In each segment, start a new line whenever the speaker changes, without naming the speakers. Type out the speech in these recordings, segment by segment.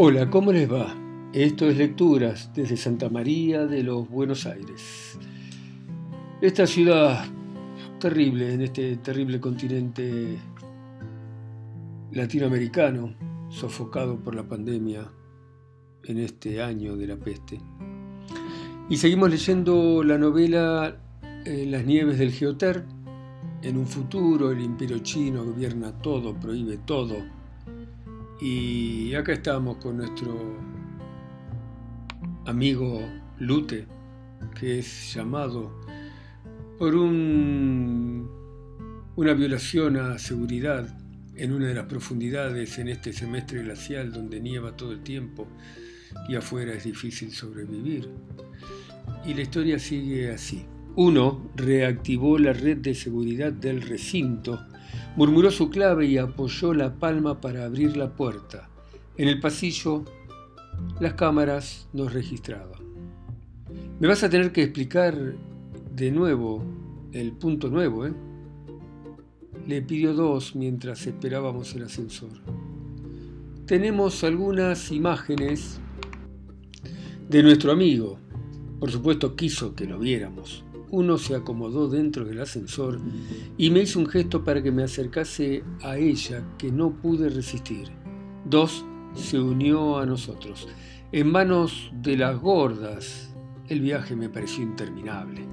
Hola, ¿cómo les va? Esto es Lecturas desde Santa María de los Buenos Aires. Esta ciudad terrible en este terrible continente latinoamericano, sofocado por la pandemia en este año de la peste. Y seguimos leyendo la novela eh, Las nieves del Geoter. En un futuro el imperio chino gobierna todo, prohíbe todo. Y acá estamos con nuestro amigo Lute, que es llamado por un, una violación a seguridad en una de las profundidades en este semestre glacial donde nieva todo el tiempo y afuera es difícil sobrevivir. Y la historia sigue así. Uno reactivó la red de seguridad del recinto, murmuró su clave y apoyó la palma para abrir la puerta. En el pasillo, las cámaras nos registraban. Me vas a tener que explicar de nuevo el punto nuevo, ¿eh? Le pidió dos mientras esperábamos el ascensor. Tenemos algunas imágenes de nuestro amigo. Por supuesto quiso que lo viéramos. Uno se acomodó dentro del ascensor y me hizo un gesto para que me acercase a ella que no pude resistir. Dos se unió a nosotros. En manos de las gordas, el viaje me pareció interminable.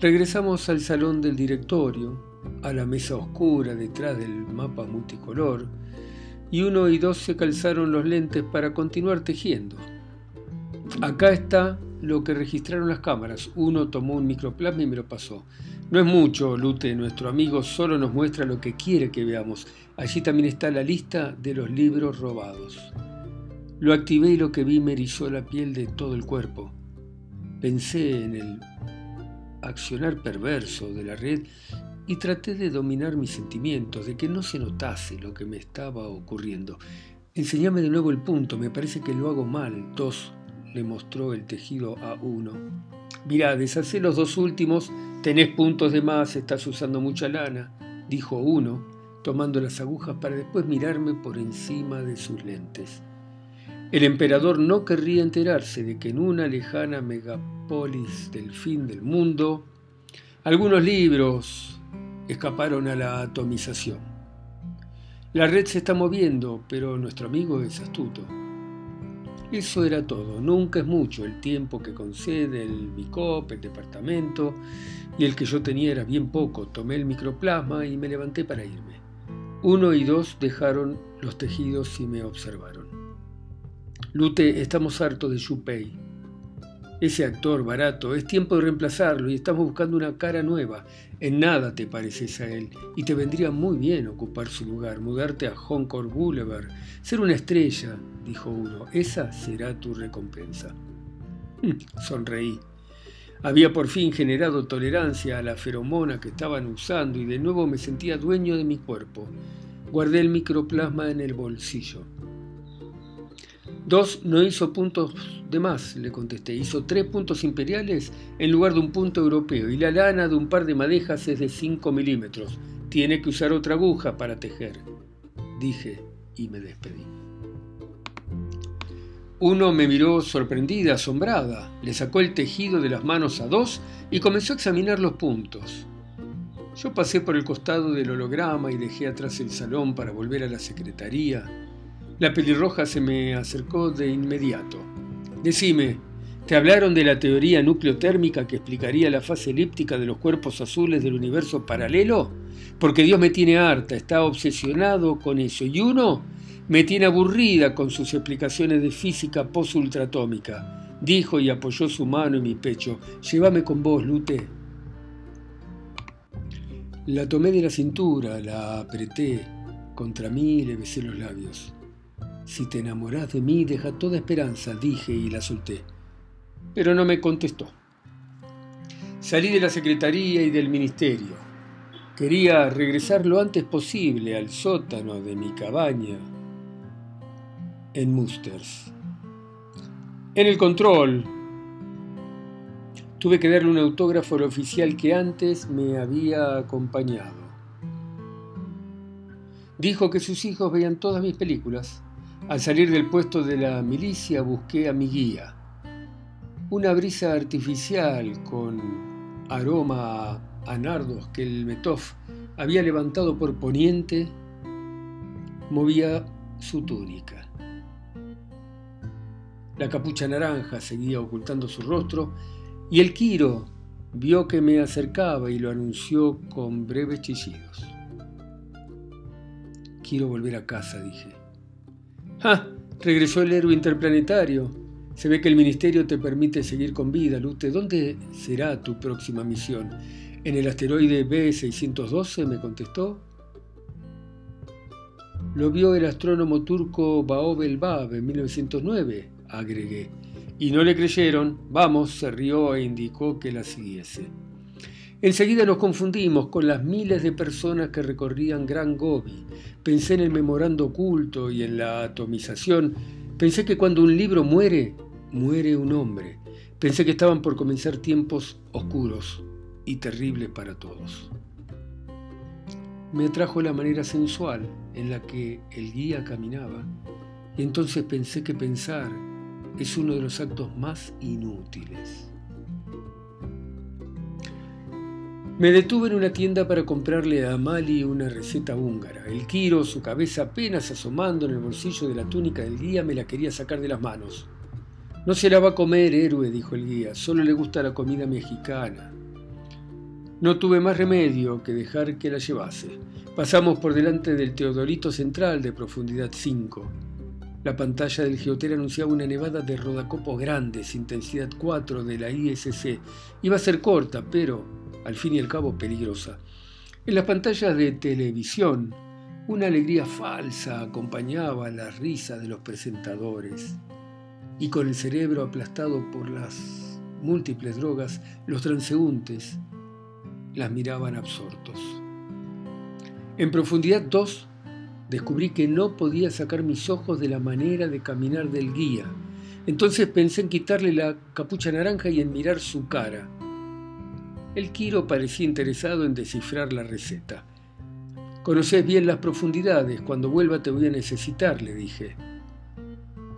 Regresamos al salón del directorio, a la mesa oscura detrás del mapa multicolor, y uno y dos se calzaron los lentes para continuar tejiendo. Acá está lo que registraron las cámaras. Uno tomó un microplasma y me lo pasó. No es mucho, Lute, nuestro amigo solo nos muestra lo que quiere que veamos. Allí también está la lista de los libros robados. Lo activé y lo que vi me erizó la piel de todo el cuerpo. Pensé en el accionar perverso de la red y traté de dominar mis sentimientos, de que no se notase lo que me estaba ocurriendo. Enseñame de nuevo el punto, me parece que lo hago mal. Dos, le mostró el tejido a uno. Mirá, deshacé los dos últimos, tenés puntos de más, estás usando mucha lana, dijo uno, tomando las agujas para después mirarme por encima de sus lentes. El emperador no querría enterarse de que en una lejana megapolis del fin del mundo, algunos libros escaparon a la atomización. La red se está moviendo, pero nuestro amigo es astuto. Eso era todo, nunca es mucho el tiempo que concede el MICOP, el departamento, y el que yo tenía era bien poco. Tomé el microplasma y me levanté para irme. Uno y dos dejaron los tejidos y me observaron. Lute, estamos hartos de Pei. Ese actor barato, es tiempo de reemplazarlo y estamos buscando una cara nueva. En nada te pareces a él y te vendría muy bien ocupar su lugar, mudarte a Hong Kong Boulevard, ser una estrella, dijo uno. Esa será tu recompensa. Mm, sonreí. Había por fin generado tolerancia a la feromona que estaban usando y de nuevo me sentía dueño de mi cuerpo. Guardé el microplasma en el bolsillo. Dos no hizo puntos de más, le contesté. Hizo tres puntos imperiales en lugar de un punto europeo y la lana de un par de madejas es de 5 milímetros. Tiene que usar otra aguja para tejer, dije y me despedí. Uno me miró sorprendida, asombrada. Le sacó el tejido de las manos a dos y comenzó a examinar los puntos. Yo pasé por el costado del holograma y dejé atrás el salón para volver a la secretaría la pelirroja se me acercó de inmediato. Decime, ¿te hablaron de la teoría nucleotérmica que explicaría la fase elíptica de los cuerpos azules del universo paralelo? Porque Dios me tiene harta, está obsesionado con eso. Y uno me tiene aburrida con sus explicaciones de física post-ultratómica. Dijo y apoyó su mano en mi pecho. Llévame con vos, Lute. La tomé de la cintura, la apreté contra mí y le besé los labios. Si te enamoras de mí, deja toda esperanza, dije y la solté. Pero no me contestó. Salí de la secretaría y del ministerio. Quería regresar lo antes posible al sótano de mi cabaña en Musters. En el control tuve que darle un autógrafo al oficial que antes me había acompañado. Dijo que sus hijos veían todas mis películas Al salir del puesto de la milicia busqué a mi guía. Una brisa artificial con aroma a nardos que el Metov había levantado por poniente movía su túnica. La capucha naranja seguía ocultando su rostro y el Quiro vio que me acercaba y lo anunció con breves chillidos. Quiero volver a casa, dije. ¡Ah! Regresó el héroe interplanetario. Se ve que el ministerio te permite seguir con vida, Lute. ¿Dónde será tu próxima misión? ¿En el asteroide B612? me contestó. Lo vio el astrónomo turco Baob Elbab en 1909, agregué. Y no le creyeron. Vamos, se rió e indicó que la siguiese. Enseguida nos confundimos con las miles de personas que recorrían Gran Gobi. Pensé en el memorando oculto y en la atomización. Pensé que cuando un libro muere, muere un hombre. Pensé que estaban por comenzar tiempos oscuros y terribles para todos. Me atrajo la manera sensual en la que el guía caminaba. Y entonces pensé que pensar es uno de los actos más inútiles. Me detuve en una tienda para comprarle a Amali una receta húngara. El Quiro, su cabeza apenas asomando en el bolsillo de la túnica del guía, me la quería sacar de las manos. No se la va a comer, héroe, dijo el guía, solo le gusta la comida mexicana. No tuve más remedio que dejar que la llevase. Pasamos por delante del Teodorito Central de profundidad 5. La pantalla del geoter anunciaba una nevada de rodacopos grandes, intensidad 4 de la ISC. Iba a ser corta, pero al fin y al cabo peligrosa. En las pantallas de televisión, una alegría falsa acompañaba las risas de los presentadores. Y con el cerebro aplastado por las múltiples drogas, los transeúntes las miraban absortos. En profundidad 2, descubrí que no podía sacar mis ojos de la manera de caminar del guía. Entonces pensé en quitarle la capucha naranja y en mirar su cara. El Quiro parecía interesado en descifrar la receta. Conoces bien las profundidades, cuando vuelva te voy a necesitar, le dije.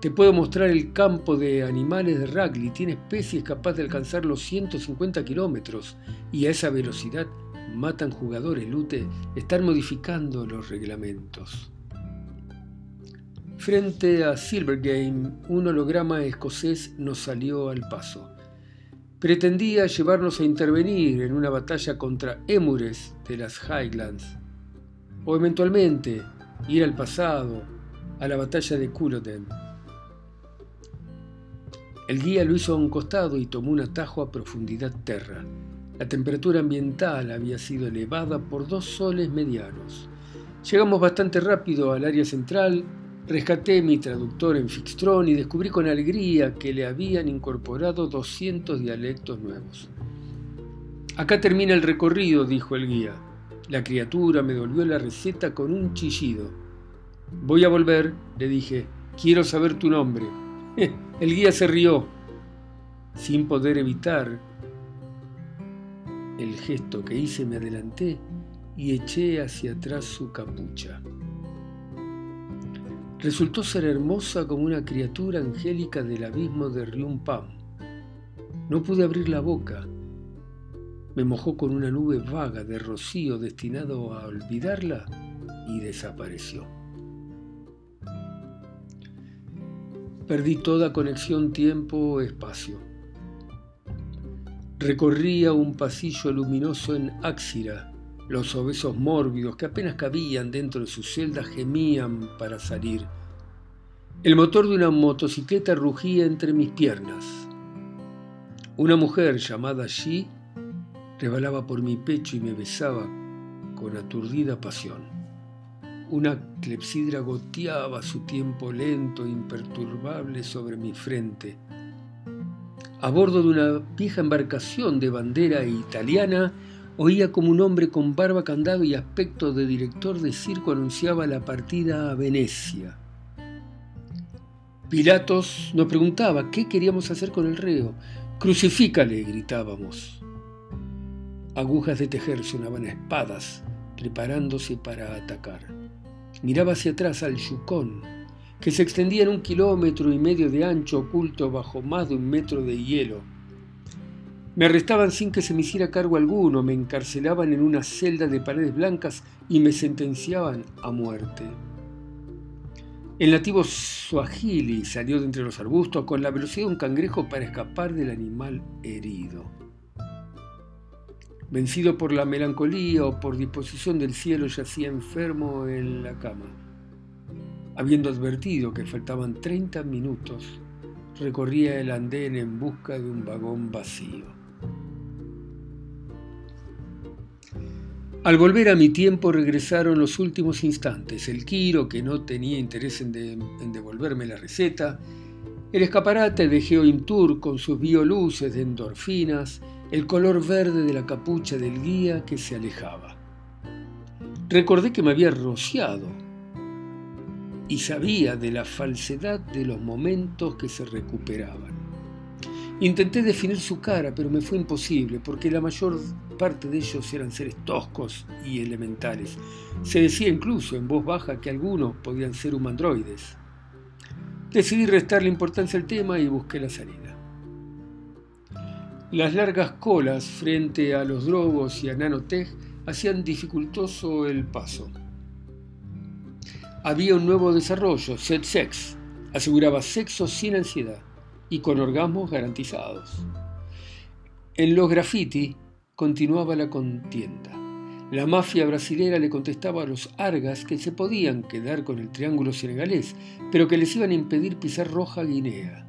Te puedo mostrar el campo de animales de Ragli, tiene especies capaces de alcanzar los 150 kilómetros y a esa velocidad matan jugadores, Lute, están modificando los reglamentos. Frente a Silvergame, un holograma escocés nos salió al paso pretendía llevarnos a intervenir en una batalla contra Emures de las Highlands, o eventualmente ir al pasado, a la batalla de Culloden. El guía lo hizo a un costado y tomó un atajo a profundidad terra. La temperatura ambiental había sido elevada por dos soles medianos. Llegamos bastante rápido al área central Rescaté mi traductor en Fixtron y descubrí con alegría que le habían incorporado 200 dialectos nuevos. Acá termina el recorrido, dijo el guía. La criatura me devolvió la receta con un chillido. Voy a volver, le dije. Quiero saber tu nombre. El guía se rió, sin poder evitar el gesto que hice, me adelanté y eché hacia atrás su capucha. Resultó ser hermosa como una criatura angélica del abismo de Pam. No pude abrir la boca. Me mojó con una nube vaga de rocío destinado a olvidarla y desapareció. Perdí toda conexión tiempo-espacio. Recorría un pasillo luminoso en Axira, los obesos mórbidos que apenas cabían dentro de sus celdas gemían para salir. El motor de una motocicleta rugía entre mis piernas. Una mujer llamada Shi rebalaba por mi pecho y me besaba con aturdida pasión. Una clepsidra goteaba su tiempo lento e imperturbable sobre mi frente. A bordo de una vieja embarcación de bandera italiana, Oía como un hombre con barba candado y aspecto de director de circo anunciaba la partida a Venecia. Pilatos nos preguntaba qué queríamos hacer con el reo. Crucifícale, gritábamos. Agujas de tejer sonaban espadas, preparándose para atacar. Miraba hacia atrás al Yukon, que se extendía en un kilómetro y medio de ancho oculto bajo más de un metro de hielo. Me arrestaban sin que se me hiciera cargo alguno, me encarcelaban en una celda de paredes blancas y me sentenciaban a muerte. El nativo suajili salió de entre los arbustos con la velocidad de un cangrejo para escapar del animal herido. Vencido por la melancolía o por disposición del cielo, yacía enfermo en la cama. Habiendo advertido que faltaban 30 minutos, recorría el andén en busca de un vagón vacío. Al volver a mi tiempo regresaron los últimos instantes, el Quiro, que no tenía interés en, devolverme la receta, el escaparate de Geointur con sus bioluces de endorfinas, el color verde de la capucha del guía que se alejaba. Recordé que me había rociado y sabía de la falsedad de los momentos que se recuperaban. Intenté definir su cara, pero me fue imposible, porque la mayor parte de ellos eran seres toscos y elementales. Se decía incluso en voz baja que algunos podían ser humandroides. Decidí restarle importancia al tema y busqué la salida. Las largas colas frente a los drogos y a Nanotech hacían dificultoso el paso. Había un nuevo desarrollo, Set Sex, aseguraba sexo sin ansiedad y con orgasmos garantizados. En los graffiti continuaba la contienda. La mafia brasilera le contestaba a los argas que se podían quedar con el triángulo senegalés, pero que les iban a impedir pisar Roja Guinea.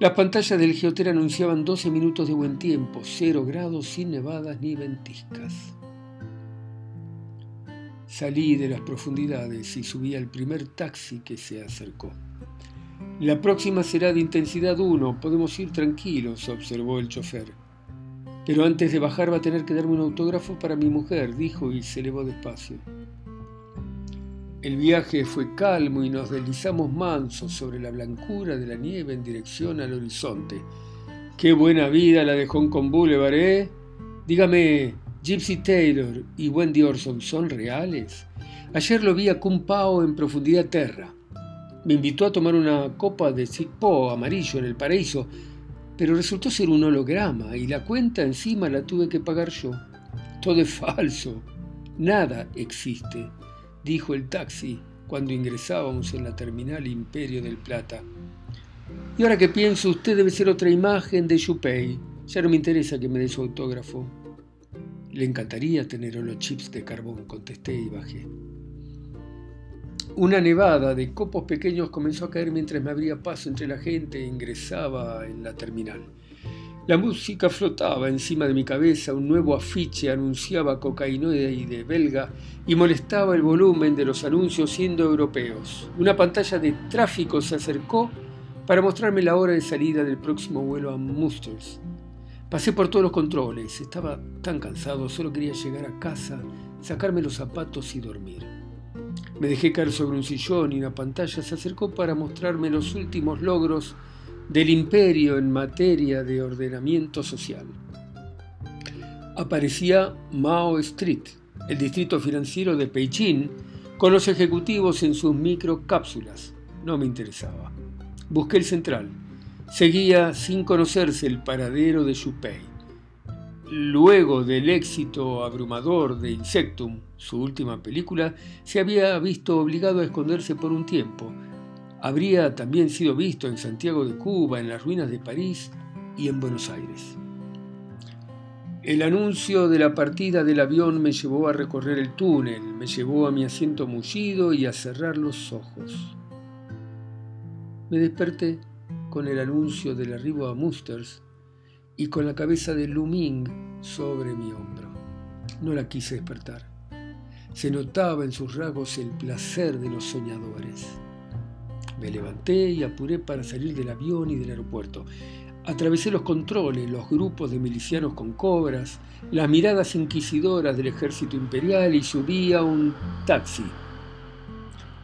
Las pantallas del Geoter anunciaban 12 minutos de buen tiempo, 0 grados sin nevadas ni ventiscas. Salí de las profundidades y subí al primer taxi que se acercó. La próxima será de intensidad 1, podemos ir tranquilos, observó el chofer. Pero antes de bajar va a tener que darme un autógrafo para mi mujer, dijo y se elevó despacio. El viaje fue calmo y nos deslizamos mansos sobre la blancura de la nieve en dirección al horizonte. Qué buena vida la de Hong Kong Boulevard, ¿eh? Dígame, Gypsy Taylor y Wendy Orson son reales. Ayer lo vi a Kung Pao en profundidad terra. Me invitó a tomar una copa de Po amarillo en el paraíso, pero resultó ser un holograma y la cuenta encima la tuve que pagar yo. Todo es falso. Nada existe dijo el taxi cuando ingresábamos en la terminal Imperio del Plata. Y ahora que pienso, usted debe ser otra imagen de Yupei. Ya no me interesa que me dé su autógrafo. Le encantaría tener chips de carbón, contesté y bajé. Una nevada de copos pequeños comenzó a caer mientras me abría paso entre la gente e ingresaba en la terminal. La música flotaba encima de mi cabeza, un nuevo afiche anunciaba cocainoide belga y molestaba el volumen de los anuncios europeos. Una pantalla de tráfico se acercó para mostrarme la hora de salida del próximo vuelo a Musters. Pasé por todos los controles, estaba tan cansado, solo quería llegar a casa, sacarme los zapatos y dormir. Me dejé caer sobre un sillón y una pantalla se acercó para mostrarme los últimos logros del imperio en materia de ordenamiento social. Aparecía Mao Street, el distrito financiero de Beijing, con los ejecutivos en sus microcápsulas. No me interesaba. Busqué el central. Seguía sin conocerse el paradero de Xupei. Luego del éxito abrumador de Insectum, su última película, se había visto obligado a esconderse por un tiempo, habría también sido visto en Santiago de Cuba, en las ruinas de París y en Buenos Aires. El anuncio de la partida del avión me llevó a recorrer el túnel, me llevó a mi asiento mullido y a cerrar los ojos. Me desperté con el anuncio del arribo a Musters y con la cabeza de Luming sobre mi hombro. No la quise despertar. Se notaba en sus rasgos el placer de los soñadores. Me levanté y apuré para salir del avión y del aeropuerto. Atravesé los controles, los grupos de milicianos con cobras, las miradas inquisidoras del ejército imperial y subí a un taxi.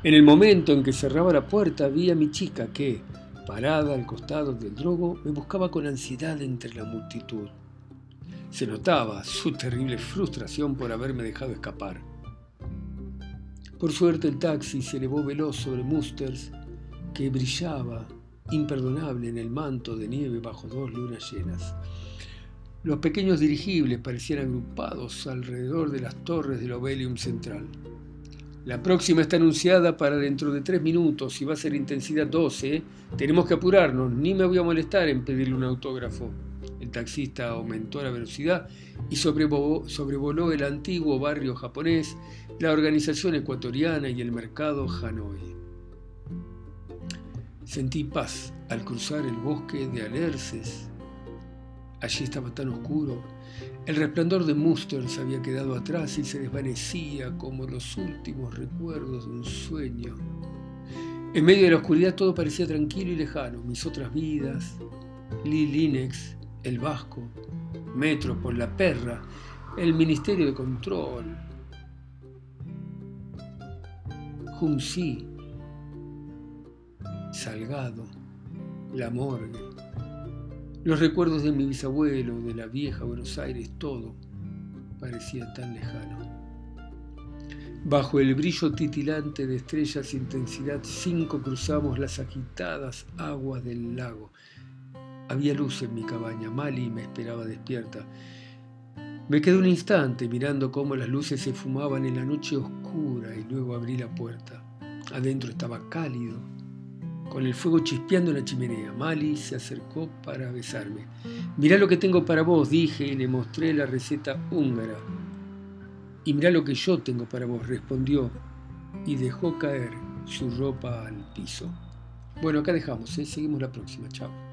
En el momento en que cerraba la puerta vi a mi chica que, parada al costado del drogo, me buscaba con ansiedad entre la multitud. Se notaba su terrible frustración por haberme dejado escapar. Por suerte el taxi se elevó veloz sobre Musters, que brillaba imperdonable en el manto de nieve bajo dos lunas llenas. Los pequeños dirigibles parecían agrupados alrededor de las torres del Ovelium Central. La próxima está anunciada para dentro de tres minutos y va a ser intensidad 12. Tenemos que apurarnos, ni me voy a molestar en pedirle un autógrafo. El taxista aumentó la velocidad y sobrevoló, el antiguo barrio japonés, la organización ecuatoriana y el mercado Hanoi. Sentí paz al cruzar el bosque de alerces. Allí estaba tan oscuro. El resplandor de Musters había quedado atrás y se desvanecía como los últimos recuerdos de un sueño. En medio de la oscuridad todo parecía tranquilo y lejano. Mis otras vidas, Lee Linex, el Vasco, Metro por la Perra, el Ministerio de Control, Junsi, Salgado, la morgue, los recuerdos de mi bisabuelo, de la vieja Buenos Aires, todo parecía tan lejano. Bajo el brillo titilante de estrellas intensidad 5 cruzamos las agitadas aguas del lago. Había luz en mi cabaña, Mali me esperaba despierta. Me quedé un instante mirando cómo las luces se fumaban en la noche oscura y luego abrí la puerta. Adentro estaba cálido, con el fuego chispeando en la chimenea. Mali se acercó para besarme. Mirá lo que tengo para vos, dije y le mostré la receta húngara. Y mirá lo que yo tengo para vos, respondió y dejó caer su ropa al piso. Bueno, acá dejamos, ¿eh? seguimos la próxima. Chao.